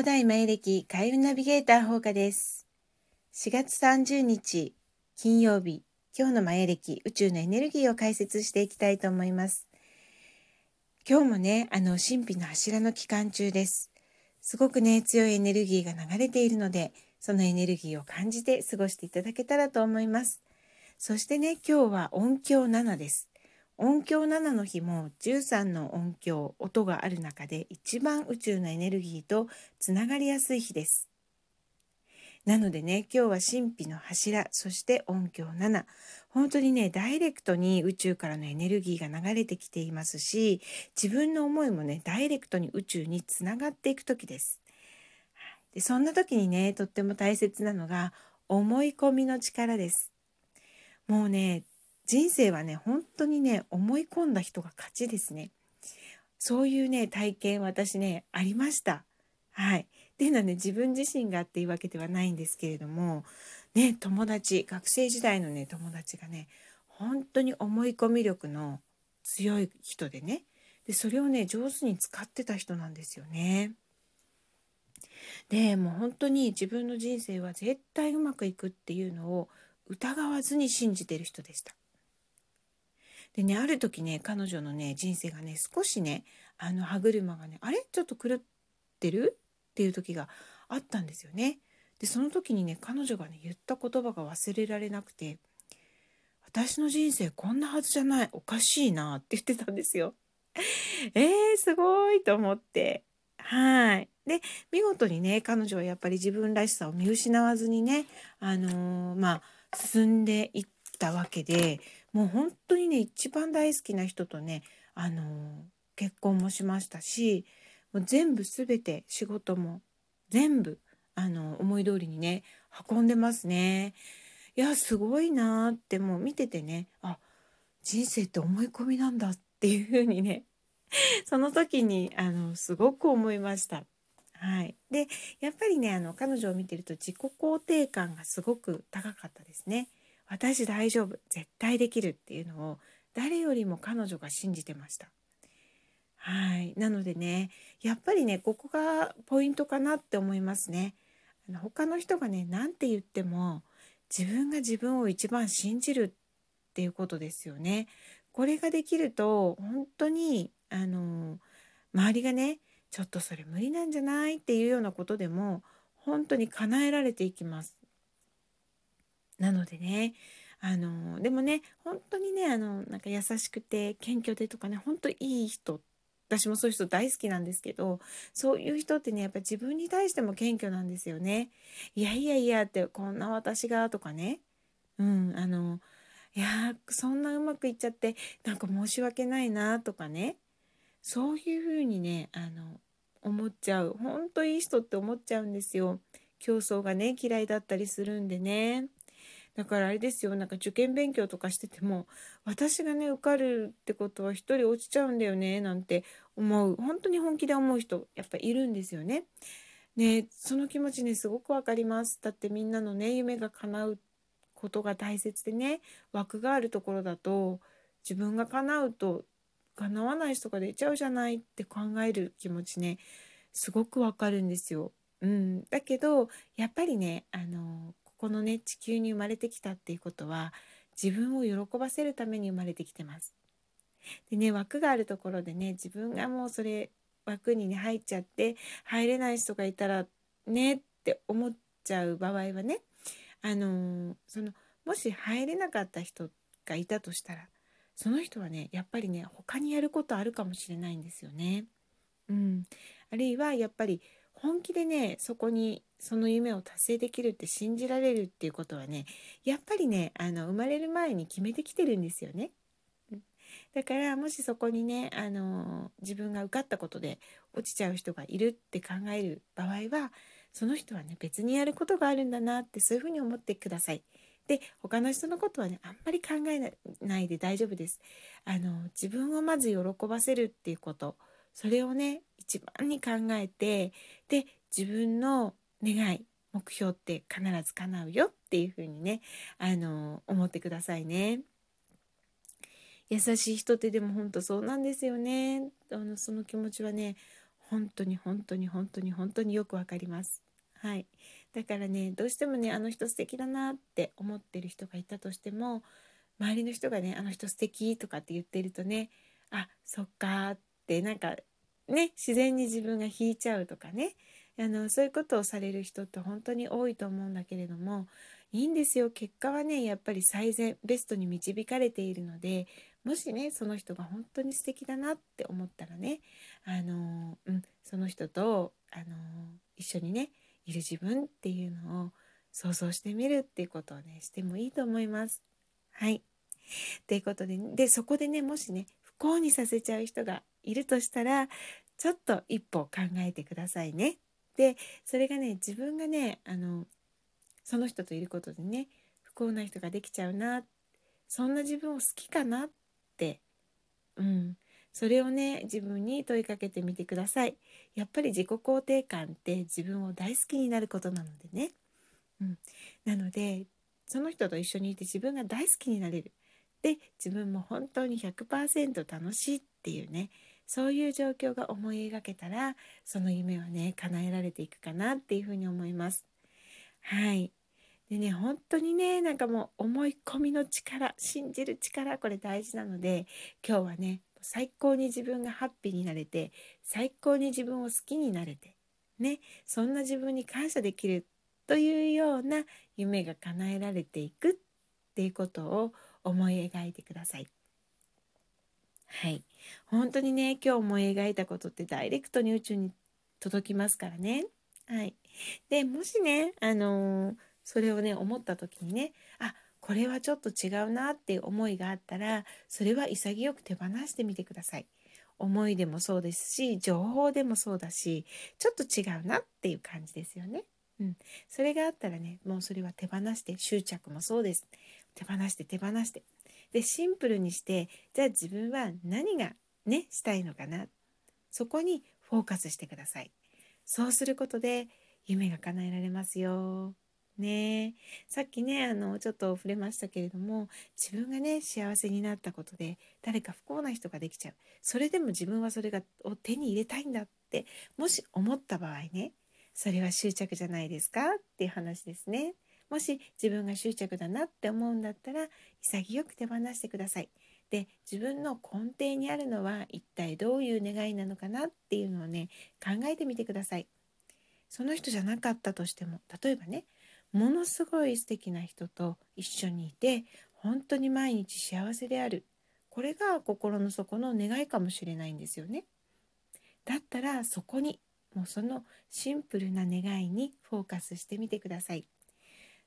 古代前歴開運ナビゲーター放課です。4月30日金曜日、今日の前歴宇宙のエネルギーを解説していきたいと思います。今日もね、あの神秘の柱の期間中です。すごくね、強いエネルギーが流れているので、そのエネルギーを感じて過ごしていただけたらと思います。そしてね、今日は音響7です。音響7の日も13の音響音がある中で一番宇宙のエネルギーとつながりやすい日です。なのでね今日は神秘の柱そして音響7本当にねダイレクトに宇宙からのエネルギーが流れてきていますし自分の思いもねダイレクトに宇宙につながっていく時です。でそんな時にねとっても大切なのが思い込みの力です。もうね人生はね本当にね思い込んだ人が勝ちですねそういうね体験私ねありましたはいっていうのはね自分自身がっていうわけではないんですけれどもね友達学生時代のね友達がね本当に思い込み力の強い人でねでそれをね上手に使ってた人なんですよね。でもう本当に自分の人生は絶対うまくいくっていうのを疑わずに信じてる人でした。でねある時ね彼女のね人生がね少しねあの歯車がねあれ？ちょっと狂ってる？っていう時があったんですよね。でその時にね彼女がね言った言葉が忘れられなくて「私の人生こんなはずじゃないおかしいな」って言ってたんですよ。えー、すごいと思ってはいで見事にね彼女はやっぱり自分らしさを見失わずにねあのー、まあ進んでいったわけでもう本当にね一番大好きな人とねあの結婚もしましたしもう全部全て仕事も全部あの思い通りにね運んでますね。いやすごいなってもう見ててねあ人生って思い込みなんだっていう風にね その時にあのすごく思いました。はい、でやっぱりねあの彼女を見てると自己肯定感がすごく高かったですね。私大丈夫絶対できるっていうのを誰よりも彼女が信じてました。はいなのでねやっぱりねここがポイントかなって思いますね。あの他の人がね何て言っても自分が自分を一番信じるっていうことですよね。これができると本当にあの周りがねちょっとそれ無理なんじゃないっていうようなことでも本当に叶えられていきます。なのでねあのでもね本当にねあのなんか優しくて謙虚でとかね本当いい人私もそういう人大好きなんですけどそういう人ってねやっぱ自分に対しても謙虚なんですよね。いやいやいやってこんな私がとかねうんあのいやそんなうまくいっちゃってなんか申し訳ないなとかねそういうふうにねあの思っちゃう本当いい人って思っちゃうんですよ。競争がね嫌いだったりするんでね。だからあれですよなんか受験勉強とかしてても私がね受かるってことは一人落ちちゃうんだよねなんて思う本当に本気で思う人やっぱいるんですよね。ねその気持ちねすごくわかります。だってみんなのね夢が叶うことが大切でね枠があるところだと自分が叶うと叶わない人が出ちゃうじゃないって考える気持ちねすごくわかるんですよ。うん、だけどやっぱりねあのこのね地球に生まれてきたっていうことは自分を喜ばせるために生まれてきてます。でね枠があるところでね自分がもうそれ枠にね入っちゃって入れない人がいたらねって思っちゃう場合はねあのー、そのもし入れなかった人がいたとしたらその人はねやっぱりね他にやることあるかもしれないんですよね。うん、あるいはやっぱり本気でねそこにその夢を達成できるって信じられるっていうことはねやっぱりねあの生まれる前に決めてきてるんですよね。だからもしそこにねあの自分が受かったことで落ちちゃう人がいるって考える場合はその人はね別にやることがあるんだなってそういうふうに思ってください。で他の人のことはねあんまり考えないで大丈夫です。あの自分をまず喜ばせるっていうことそれをね一番に考えてで自分の願い目標って必ず叶うよっていう風にねあの思ってくださいね。優しい人ってでも本当そうなんですよね。あのその気持ちはね本当に本当に本当に本当によくわかります。はい、だからねどうしてもねあの人素敵だなって思ってる人がいたとしても周りの人がねあの人素敵とかって言ってるとねあそっかってなんかね自然に自分が引いちゃうとかねあのそういうことをされる人って本当に多いと思うんだけれどもいいんですよ結果はねやっぱり最善ベストに導かれているのでもしねその人が本当に素敵だなって思ったらねあの、うん、その人とあの一緒にねいる自分っていうのを想像してみるっていうことをねしてもいいと思います。はい。ということででそこでねもしね不幸にさせちゃう人がいるとしたらちょっと一歩考えてくださいね。でそれがね自分がねあのその人といることでね不幸な人ができちゃうなそんな自分を好きかなってうん。それをね自分に問いかけてみてください。やっぱり自己肯定感って自分を大好きになることなのでね、うん、なのでその人と一緒にいて自分が大好きになれる。で自分も本当に100%楽しいっていうねそういう状況が思い描けたらその夢はね叶えられていくかなっていうふうに思います。はい。でね本当にねなんかもう思い込みの力信じる力これ大事なので今日はね最高に自分がハッピーになれて最高に自分を好きになれてねそんな自分に感謝できるというような夢が叶えられていくっていうことを思い描いてください。はい。本当にね、今日思い描いたことってダイレクトに宇宙に届きますからね。はい。で、もしね、あのー、それをね、思った時にね、あ、これはちょっと違うなっていう思いがあったらそれは潔く手放してみてください。思いでもそうですし情報でもそうだしちょっと違うなっていう感じですよね。うん、それがあったらねもうそれは手放して執着もそうです手放して手放して。でシンプルにしてじゃあ自分は何がねしたいのかな。そこにフォーカスしてください。そうすることで夢が叶えられますよ。ね。さっきねあのちょっと触れましたけれども自分がね幸せになったことで誰か不幸な人ができちゃう。それでも自分はそれがを手に入れたいんだってもし思った場合ねそれは執着じゃないですかっていう話ですね。もし自分が執着だなって思うんだったら潔く手放してください。で自分の根底にあるのは一体どういう願いなのかなっていうのをね考えてみてください。その人じゃなかったとしても例えばねものすごい素敵な人と一緒にいて本当に毎日幸せであるこれが心の底の願いかもしれないんですよね。だったらそこにもうそのシンプルな願いにフォーカスしてみてください。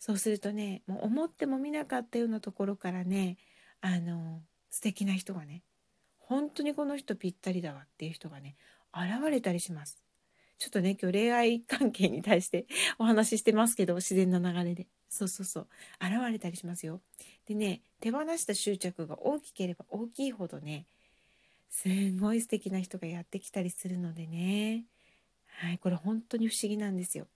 そうするとねもう思ってもみなかったようなところからねあの素敵な人がね本当にこの人ぴったりだわっていう人がね現れたりします。ちょっとね、今日恋愛関係に対して お話ししてますけど、自然な流れで。そうそうそう。現れたりしますよ。でね、手放した執着が大きければ大きいほどね、すんごい素敵な人がやってきたりするのでね。はい、これ本当に不思議なんですよ。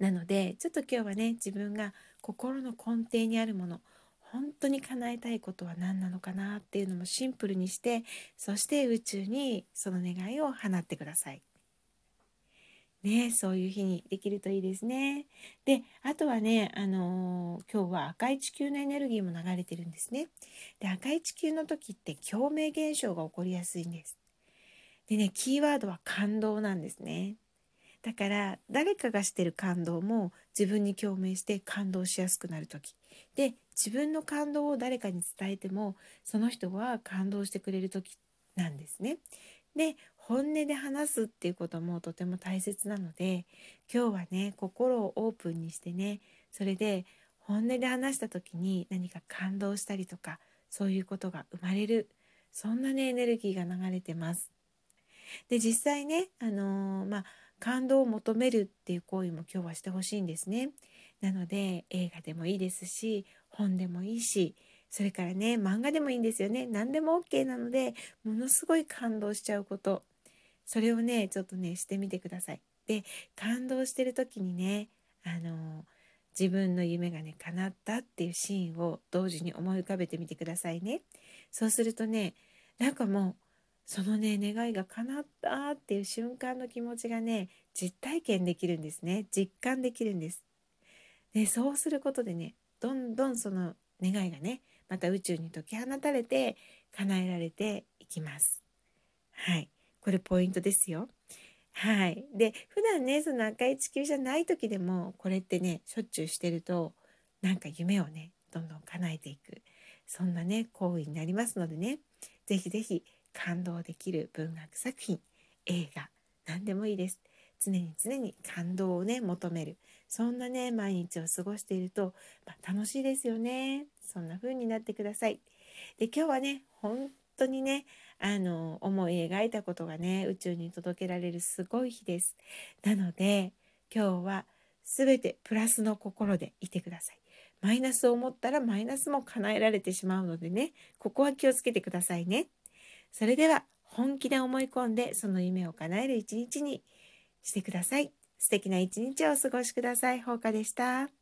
なので、ちょっと今日はね、自分が心の根底にあるもの、本当に叶えたいことは何なのかなっていうのもシンプルにして、そして宇宙にその願いを放ってください。ね、そういう日にできるといいですね。で、あとはね、あのー、今日は赤い地球のエネルギーも流れてるんですね。で、赤い地球の時って共鳴現象が起こりやすいんです。でね、キーワードは感動なんですね。だから誰かがしてる感動も自分に共鳴して感動しやすくなる時で自分の感動を誰かに伝えてもその人は感動してくれる時なんですね。で本音で話すっていうこともとても大切なので今日はね心をオープンにしてねそれで本音で話した時に何か感動したりとかそういうことが生まれるそんなねエネルギーが流れてます。で実際ねあのー、まあ感動を求めるっていう行為も今日はしてほしいんですね。なので映画でもいいですし本でもいいしそれからね漫画でもいいんですよね何でも OK なのでものすごい感動しちゃうことそれをねちょっとねしてみてください。で感動してる時にねあの自分の夢がね叶ったっていうシーンを同時に思い浮かべてみてくださいね。そうするとねなんかもうそのね願いが叶ったっていう瞬間の気持ちがね実体験できるんですね実感できるんです。でそうすることでねどんどんその願いがねまた宇宙に解き放たれて叶えられていきます。はい。これポイントですよ。はい。で、普段ね、その赤い地球じゃない時でも、これってね、しょっちゅうしてると、なんか夢をね、どんどん叶えていく。そんなね、行為になりますのでね、ぜひぜひ感動できる文学作品、映画、何でもいいです。常に常に感動をね、求める。そんなね、毎日を過ごしていると、まあ、楽しいですよね。そんな風になってください。で、今日はね、本当にね、あの、思い描いたことがね、宇宙に届けられるすごい日です。なので、今日は全てプラスの心でいてください。マイナスを思ったらマイナスも叶えられてしまうのでね、ここは気をつけてくださいね。それでは、本気で思い込んでその夢を叶える一日にしてください。素敵な一日をお過ごしください。放課でした。